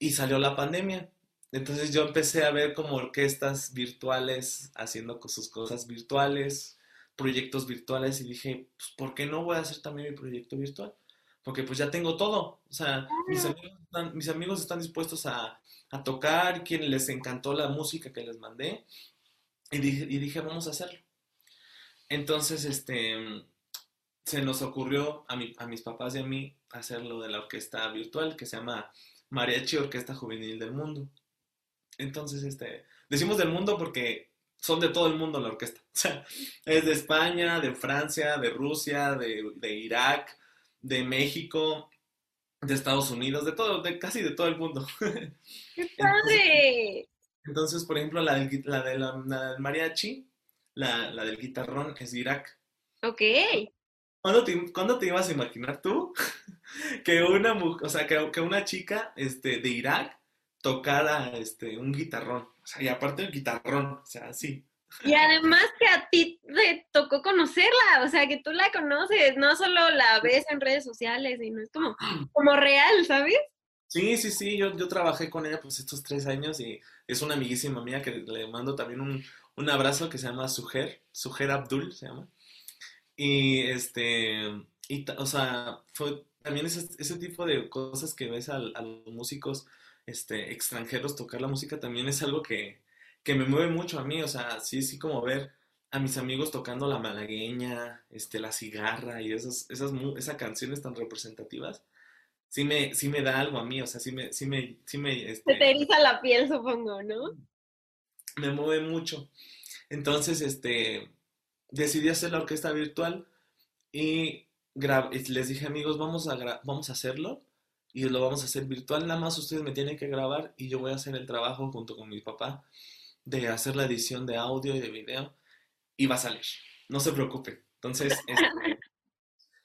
y salió la pandemia. Entonces yo empecé a ver como orquestas virtuales haciendo sus cosas virtuales, proyectos virtuales y dije, pues ¿por qué no voy a hacer también mi proyecto virtual? Porque pues ya tengo todo. O sea, mis amigos están, dispuestos a, tocar, quien les encantó la música que les mandé y dije, y dije vamos a hacerlo. Entonces, este, se nos ocurrió a, a mis papás y a mí hacer lo de la orquesta virtual que se llama mariachi orquesta juvenil del mundo. Entonces, este, decimos del mundo porque son de todo el mundo la orquesta. O sea, es de España, de Francia, de Rusia, de, de Irak, de México, de Estados Unidos, de todo, de casi de todo el mundo. ¡Qué padre! Entonces, por ejemplo, la del, la de la, del mariachi, la, la, del guitarrón es de Irak. Ok. ¿Cuándo te, te, ibas a imaginar tú que una o sea, que, que, una chica este, de Irak tocara este, un guitarrón? O sea, y aparte el guitarrón, o sea, sí. Y además que a ti te tocó conocerla, o sea, que tú la conoces, no solo la ves en redes sociales, sino es como, como real, ¿sabes? Sí, sí, sí, yo, yo trabajé con ella pues estos tres años y es una amiguísima mía que le mando también un, un abrazo que se llama Sujer, Sujer Abdul se llama. Y este, y, o sea, fue también ese, ese tipo de cosas que ves a, a, los músicos este, extranjeros tocar la música también es algo que, que me mueve mucho a mí, o sea, sí, sí como ver a mis amigos tocando la malagueña, este, la cigarra y esas, esas, esas canciones tan representativas, sí me, sí me da algo a mí, o sea, sí me, sí me, sí me este, te eriza la piel, supongo, ¿no? Me mueve mucho. Entonces, este, decidí hacer la orquesta virtual y, les dije, amigos, vamos a, vamos a hacerlo y lo vamos a hacer virtual. Nada más ustedes me tienen que grabar y yo voy a hacer el trabajo junto con mi papá de hacer la edición de audio y de video y va a salir. No se preocupen. Entonces, este,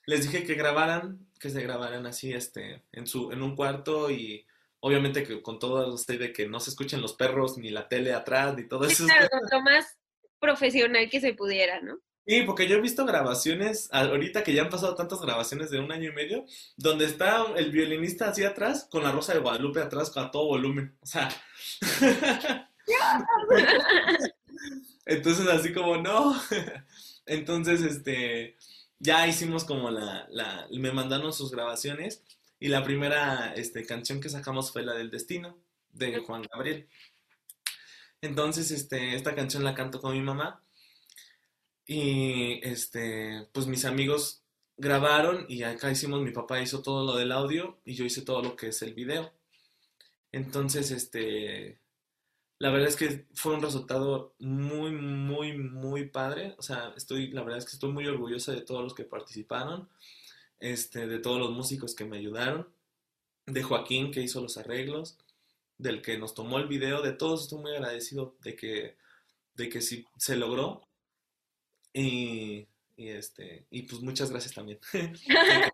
les dije que grabaran, que se grabaran así, este, en su, en un cuarto y obviamente que con todo usted de que no se escuchen los perros, ni la tele atrás, ni todo eso. Claro, lo más profesional que se pudiera, ¿no? Sí, porque yo he visto grabaciones, ahorita que ya han pasado tantas grabaciones de un año y medio, donde está el violinista así atrás, con la Rosa de Guadalupe atrás, a todo volumen. O sea. Entonces, así como, no. Entonces, este, ya hicimos como la, la, me mandaron sus grabaciones y la primera este, canción que sacamos fue la del Destino, de Juan Gabriel. Entonces, este, esta canción la canto con mi mamá y, este, pues mis amigos grabaron y acá hicimos, mi papá hizo todo lo del audio y yo hice todo lo que es el video. Entonces, este, la verdad es que fue un resultado muy, muy, muy padre. O sea, estoy, la verdad es que estoy muy orgullosa de todos los que participaron, este, de todos los músicos que me ayudaron, de Joaquín que hizo los arreglos, del que nos tomó el video, de todos estoy muy agradecido de que, de que sí se logró. Y, este, y pues muchas gracias también.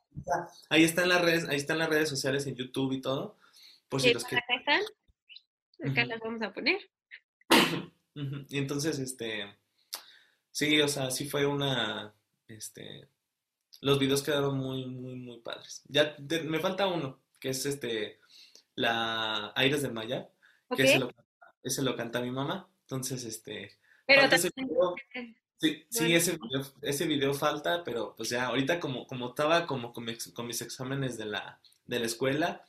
ahí están las redes, ahí están las redes sociales en YouTube y todo. Por si los que... Acá las vamos a poner. Y entonces, este, sí, o sea, sí fue una, este, los videos quedaron muy, muy, muy padres. Ya me falta uno, que es este, la Aires de Maya, que ese lo, ese lo, canta mi mamá. Entonces, este, pero sí, sí ese, video, ese video falta, pero pues ya ahorita como, como estaba como con mis exámenes de la, de la escuela,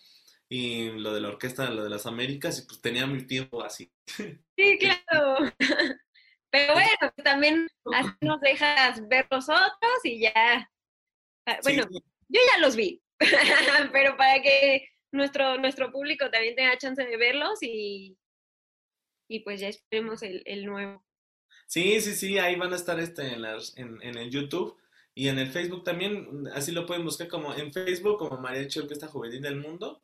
y lo de la orquesta, lo de las Américas, y pues tenía mi tiempo así. Sí, claro. Pero bueno, también así nos dejas ver los otros y ya. Ah, bueno, yo ya los vi, pero para que nuestro, nuestro público también tenga chance de verlos y, y pues ya esperemos el, el nuevo. Sí, sí, sí, ahí van a estar este en, las, en, en, el YouTube y en el Facebook también, así lo pueden buscar como en Facebook como María Orquesta Juvenil del Mundo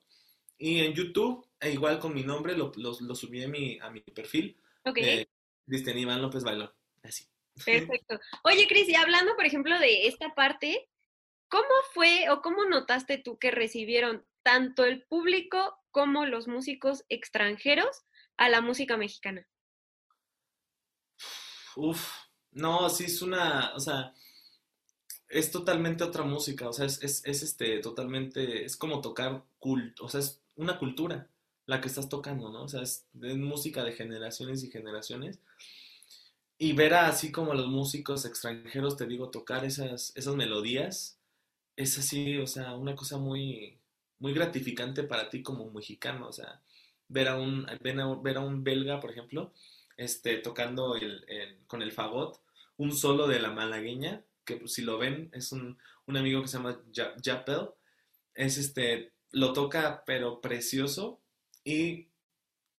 y en YouTube, e igual con mi nombre, lo, lo, subí a mi, a mi perfil. Ok. Eh, Cristian Iván López Bailón. Así. Perfecto. Oye, Cris, y hablando, por ejemplo, de esta parte, ¿cómo fue o cómo notaste tú que recibieron tanto el público como los músicos extranjeros a la música mexicana? Uf, no, sí es una, o sea, es totalmente otra música, o sea, es, es, es este, totalmente, es como tocar culto, o sea, es una cultura la que estás tocando, ¿no? O sea, es, música de generaciones y generaciones. Y ver así como los músicos extranjeros, te digo, tocar esas, esas melodías, es así, o sea, una cosa muy, muy gratificante para ti como mexicano, o sea, ver a un, ver a, ver a un belga, por ejemplo, este, tocando el, con el fagot, un solo de la malagueña, que pues, si lo ven, es un, un amigo que se llama Japel, es este, lo toca pero precioso y,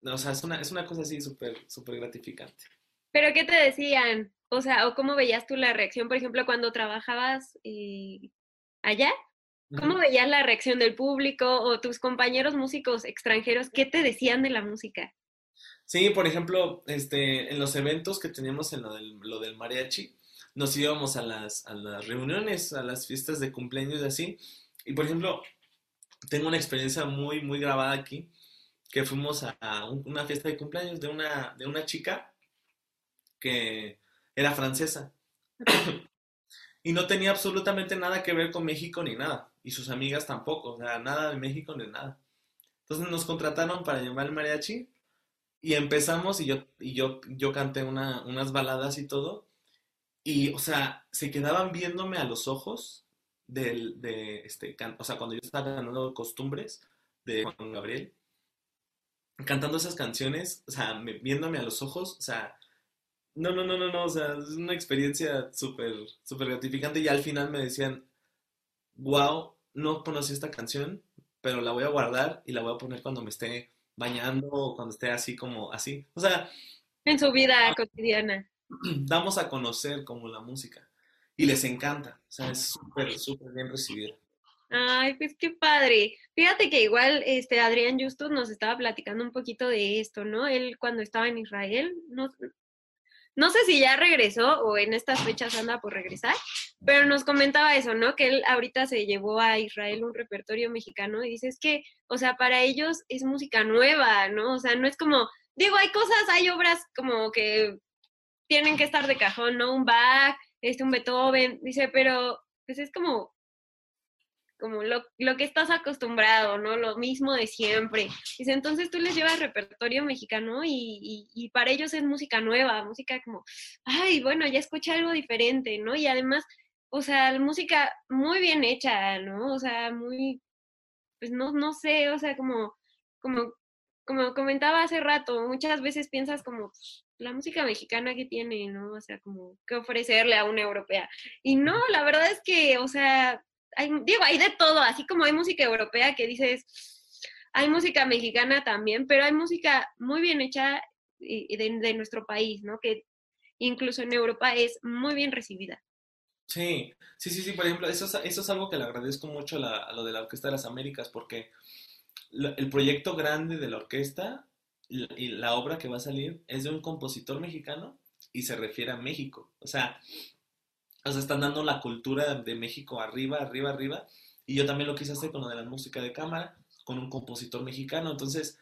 o sea, es una, es una cosa así súper, súper gratificante. ¿Pero qué te decían? O sea, ¿o cómo veías tú la reacción, por ejemplo, cuando trabajabas eh, allá? ¿Cómo veías la reacción del público o tus compañeros músicos extranjeros? ¿Qué te decían de la música? Sí, por ejemplo, este, en los eventos que teníamos en lo del, lo del mariachi, nos íbamos a las, a las reuniones, a las fiestas de cumpleaños y así. Y por ejemplo, tengo una experiencia muy, muy grabada aquí, que fuimos a una fiesta de cumpleaños de una, de una chica que era francesa. y no tenía absolutamente nada que ver con México ni nada. Y sus amigas tampoco, o sea, nada de México ni nada. Entonces nos contrataron para llevar el mariachi y empezamos y yo, y yo, yo canté una, unas baladas y todo. Y, o sea, se quedaban viéndome a los ojos del, de, este, o sea, cuando yo estaba cantando Costumbres de Juan Gabriel, cantando esas canciones, o sea, viéndome a los ojos, o sea, no, no, no, no, no, o sea, es una experiencia súper, súper gratificante y al final me decían, wow, no conocí esta canción, pero la voy a guardar y la voy a poner cuando me esté bañando o cuando esté así como así, o sea... En su vida cotidiana. Damos a conocer como la música y les encanta. O sea, es súper, súper bien recibida. Ay, pues qué padre. Fíjate que igual este Adrián Justus nos estaba platicando un poquito de esto, ¿no? Él cuando estaba en Israel, no, no sé si ya regresó o en estas fechas anda por regresar, pero nos comentaba eso, ¿no? Que él ahorita se llevó a Israel un repertorio mexicano y dice, es que, o sea, para ellos es música nueva, ¿no? O sea, no es como, digo, hay cosas, hay obras como que tienen que estar de cajón, ¿no? Un Bach, este, un Beethoven, dice, pero pues es como como lo, lo, que estás acostumbrado, ¿no? Lo mismo de siempre. Dice, entonces tú les llevas repertorio mexicano y, y, para ellos es música nueva, música como, ay, bueno, ya escuché algo diferente, ¿no? Y además, o sea, música muy bien hecha, ¿no? O sea, muy, pues no, no sé, o sea, como, como, como comentaba hace rato, muchas veces piensas como, pues, la música mexicana que tiene, ¿no? O sea, como que ofrecerle a una europea. Y no, la verdad es que, o sea, hay, digo, hay de todo, así como hay música europea que dices, hay música mexicana también, pero hay música muy bien hecha de, de nuestro país, ¿no? Que incluso en Europa es muy bien recibida. Sí, sí, sí, sí, por ejemplo, eso es, eso es algo que le agradezco mucho a, lo de la Orquesta de las Américas, porque el proyecto grande de la orquesta y la obra que va a salir es de un compositor mexicano y se refiere a México. O sea, o sea, están dando la cultura de México arriba, arriba, arriba. Y yo también lo quise hacer con lo de la música de cámara, con un compositor mexicano. Entonces,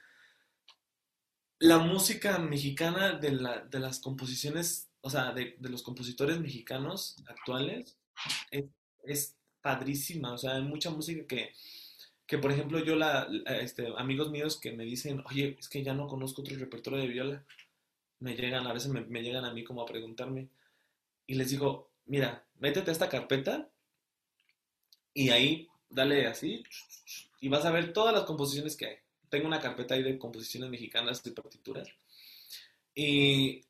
la música mexicana de, la, de las composiciones, o sea, de, de los compositores mexicanos actuales, es, es, padrísima. O sea, hay mucha música que, que por ejemplo, yo, la, este, amigos míos que me dicen, oye, es que ya no conozco otro repertorio de viola. Me llegan, a veces me, me llegan a mí como a preguntarme. Y les digo, mira, métete a esta carpeta y ahí dale así y vas a ver todas las composiciones que hay. Tengo una carpeta ahí de composiciones mexicanas de partituras y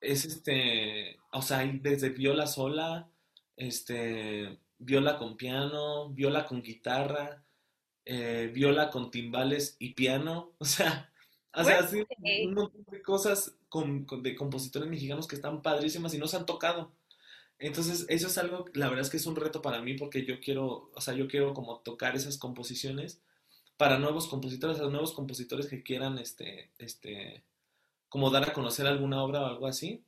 es este, o sea, hay desde viola sola, este, viola con piano, viola con guitarra, eh, viola con timbales y piano, o sea, o sea, así un montón de cosas de compositores mexicanos que están padrísimas y no se han tocado. Entonces, eso es algo, la verdad es que es un reto para mí porque yo quiero, o sea, yo quiero como tocar esas composiciones para nuevos compositores, a nuevos compositores que quieran, este, este, como dar a conocer alguna obra o algo así.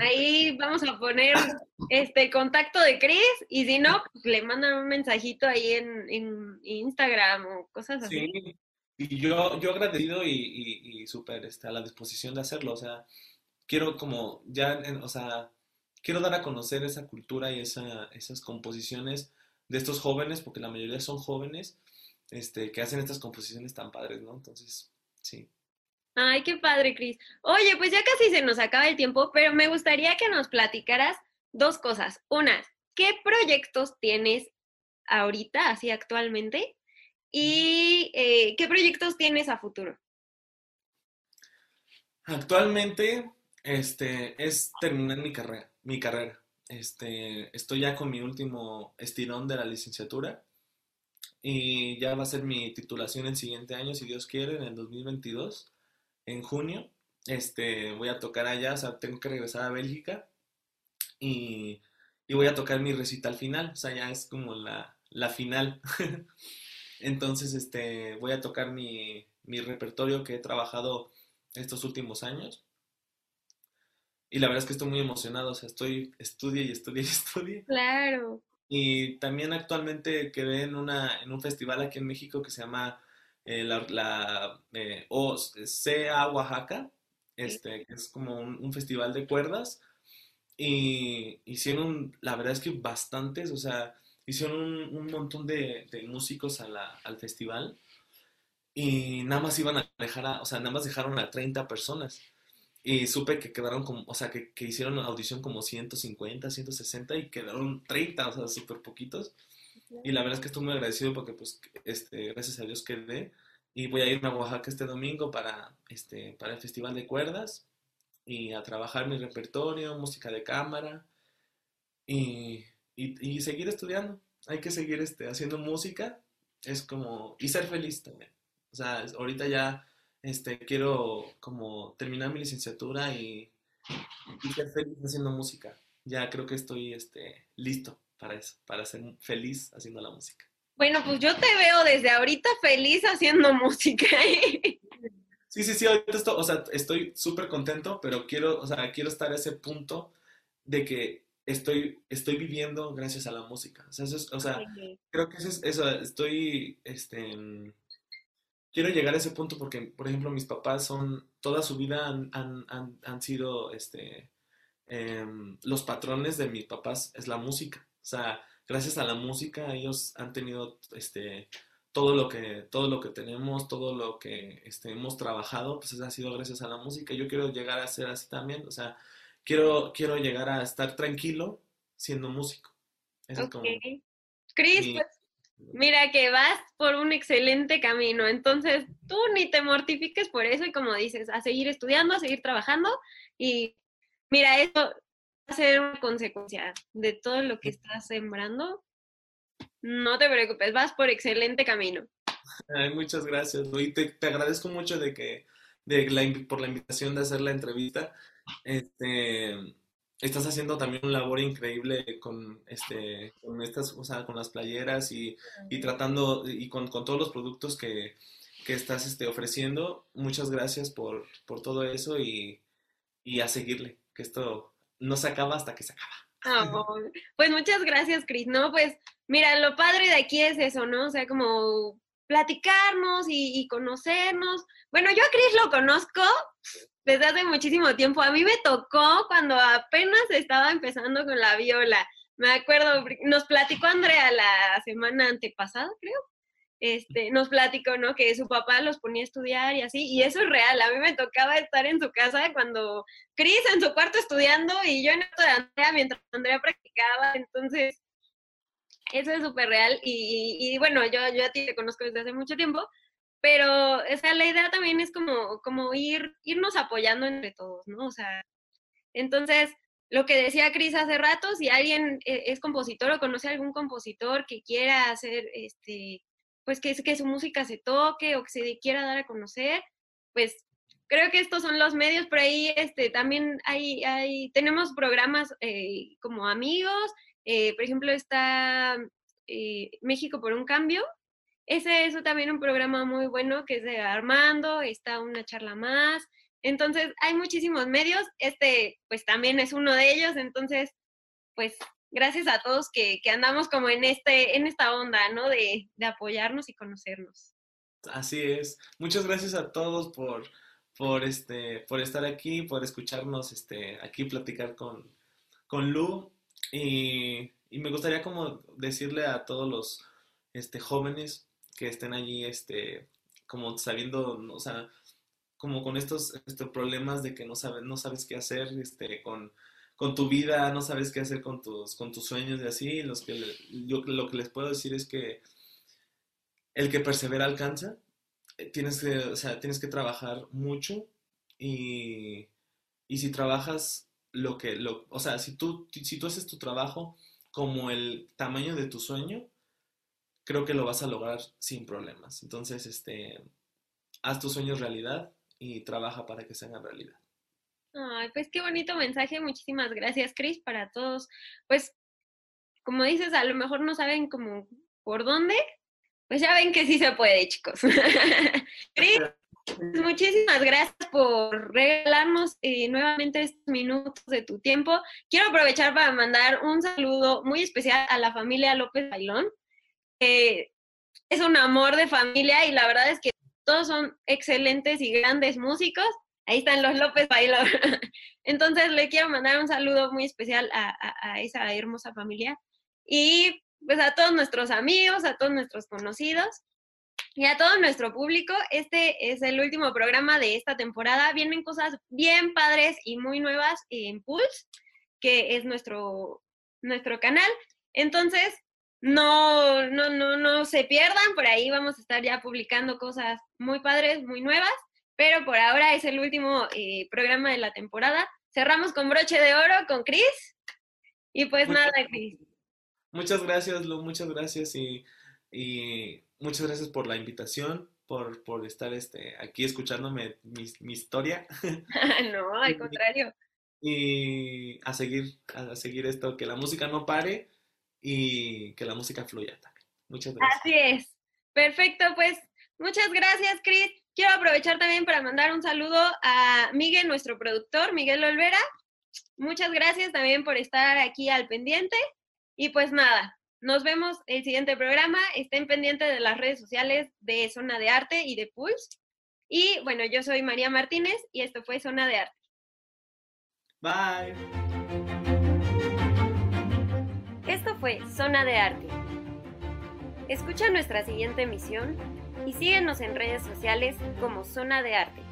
Ahí vamos a poner este contacto de Chris y si no, pues le mandan un mensajito ahí en, Instagram o cosas así. Sí, y yo, yo agradecido y, y, y súper este, a la disposición de hacerlo, o sea, quiero como ya, o sea, quiero dar a conocer esa cultura y esa, esas composiciones de estos jóvenes, porque la mayoría son jóvenes, este, que hacen estas composiciones tan padres, ¿no? Entonces, sí. Ay, qué padre, Cris. Oye, pues ya casi se nos acaba el tiempo, pero me gustaría que nos platicaras dos cosas. Una, ¿qué proyectos tienes ahorita, así actualmente? ¿Y eh, qué proyectos tienes a futuro? Actualmente, este, es terminar mi carrera mi carrera. Este, estoy ya con mi último estirón de la licenciatura y ya va a ser mi titulación el siguiente año, si Dios quiere, en el 2022, en junio. Este, voy a tocar allá, o sea, tengo que regresar a Bélgica y, y voy a tocar mi recital final, o sea, ya es como la, la final. Entonces, este, voy a tocar mi, mi repertorio que he trabajado estos últimos años y la verdad es que estoy muy emocionado, o sea, estoy, estudie y estudie y estudie. Claro. Y también actualmente quedé en, una, en un festival aquí en México que se llama eh, la, la eh, Oaxaca, este, que es como un, festival de cuerdas. Y hicieron, la verdad es que bastantes, o sea, hicieron un, montón de, de músicos a la, al festival y nada más iban a dejar, a, o sea, nada más dejaron a 30 personas. Y supe que quedaron como, o sea, que, que hicieron audición como 150, 160 y quedaron 30, o sea, súper poquitos. Y la verdad es que estoy muy agradecido porque, pues, este, gracias a Dios quedé. Y voy a irme a Oaxaca este domingo para, este, para el Festival de Cuerdas y a trabajar mi repertorio, música de cámara y, y, y seguir estudiando. Hay que seguir este, haciendo música, es como, y ser feliz también. O sea, ahorita ya este, quiero como terminar mi licenciatura y, ser feliz haciendo música. Ya creo que estoy este, listo para eso, para ser feliz haciendo la música. Bueno, pues yo te veo desde ahorita feliz haciendo música. Sí, sí, sí, ahorita esto, o sea, estoy súper contento, pero quiero, o sea, quiero estar a ese punto de que estoy, estoy viviendo gracias a la música. O sea, eso es- o sea, creo que eso es, eso, estoy, este, quiero llegar a ese punto porque, por ejemplo, mis papás son, toda su vida han, han, han, han sido, este, em, los patrones de mis papás es la música. O sea, gracias a la música ellos han tenido, este, todo lo que, todo lo que tenemos, todo lo que, este, hemos trabajado, pues ha sido gracias a la música. Yo quiero llegar a ser así también. O sea, quiero, quiero llegar a estar tranquilo siendo músico. Ese es Ok. como Cris, mi... pues mira que vas por un excelente camino, entonces tú ni te mortifiques por eso y como dices, a seguir estudiando, a seguir trabajando y mira, eso va a ser una consecuencia de todo lo que estás sembrando. No te preocupes, vas por excelente camino. Ay, muchas gracias, Luis. Te, te agradezco mucho de que, de la, por la invitación de hacer la entrevista. Este, estás haciendo también una labor increíble con, este, con estas, o sea, con las playeras y, y tratando, y con, con todos los productos que, que estás este, ofreciendo. Muchas gracias por, por todo eso y, y a seguirle, que esto no se acaba hasta que se acaba. Ah, pues muchas gracias, Cris. No, pues mira, lo padre de aquí es eso, ¿no? O sea, como platicarnos y, y conocernos. Bueno, yo a Cris lo conozco desde hace muchísimo tiempo. A mí me tocó cuando apenas estaba empezando con la viola. Me acuerdo, nos platicó Andrea la semana antepasada, creo. Este, nos platicó, ¿no? Que su papá los ponía a estudiar y así, y eso es real. A mí me tocaba estar en su casa cuando Cris en su cuarto estudiando y yo en esto de Andrea mientras Andrea practicaba. Entonces, eso es súper real. Y, y, y bueno, yo, yo a ti te conozco desde hace mucho tiempo, pero o sea, la idea también es como, como ir, irnos apoyando entre todos, ¿no? O sea, entonces, lo que decía Cris hace rato, si alguien eh, es compositor o conoce a algún compositor que quiera hacer, este, pues que, que su música se toque o que se quiera dar a conocer, pues creo que estos son los medios, por ahí este, también hay, hay, tenemos programas eh, como amigos, eh, por ejemplo está México por un cambio, ese es también un programa muy bueno que es de Armando, está una charla más, entonces hay muchísimos medios, este pues también es uno de ellos, entonces pues gracias a todos que, que andamos como en, este, en esta onda, ¿no? De, de apoyarnos y conocernos. Así es. Muchas gracias a todos por, por, este, por estar aquí, por escucharnos este, aquí platicar con, con Lu. Y, y me gustaría como decirle a todos los este, jóvenes que estén allí, este, como sabiendo, o sea, como con estos, estos problemas de que no sabes, no sabes qué hacer este, con, con tu vida, no sabes qué hacer con tus, con tus sueños y así. Los que, yo lo que les puedo decir es que el que persevera alcanza tienes que, o sea, tienes que trabajar mucho y, y si trabajas lo que, lo, o sea, si tú, si tú haces tu trabajo como el tamaño de tu sueño, creo que lo vas a lograr sin problemas. Entonces, este, haz tus sueños realidad y trabaja para que se hagan realidad. Ay, pues qué bonito mensaje. Muchísimas gracias, Cris, para todos. Pues, como dices, a lo mejor no saben como por dónde, pues ya ven que sí se puede, chicos. Cris, muchísimas gracias por regalarnos eh, nuevamente estos minutos de tu tiempo. Quiero aprovechar para mandar un saludo muy especial a la familia López Bailón. Eh, es un amor de familia y la verdad es que todos son excelentes y grandes músicos. Ahí están los López Bailón. Entonces le quiero mandar un saludo muy especial a, a, a esa hermosa familia. Y pues a todos nuestros amigos, a todos nuestros conocidos y a todo nuestro público. Este es el último programa de esta temporada. Vienen cosas bien padres y muy nuevas en Pulse, que es nuestro, nuestro canal. Entonces, no, no, no, no se pierdan. Por ahí vamos a estar ya publicando cosas muy padres, muy nuevas. Pero por ahora es el último eh, programa de la temporada. Cerramos con broche de oro con Chris. Y pues Muchas nada, Chris. Muchas gracias, Lu, muchas gracias y, y muchas gracias por la invitación, por, por estar este, aquí escuchándome mi, mi historia no, al contrario. y a seguir, a seguir esto, que la música no pare y que la música fluya también. Muchas gracias. Así es. Perfecto, pues muchas gracias, Chris. quiero aprovechar también para mandar un saludo a Miguel, nuestro productor, Miguel Olvera. Muchas gracias también por estar aquí al pendiente. Y pues nada, nos vemos el siguiente programa. Estén pendientes de las redes sociales de Zona de Arte y de Pulse. Y bueno, yo soy María Martínez y esto fue Zona de Arte. Bye. Esto fue Zona de Arte. Escucha nuestra siguiente emisión y síguenos en redes sociales como Zona de Arte.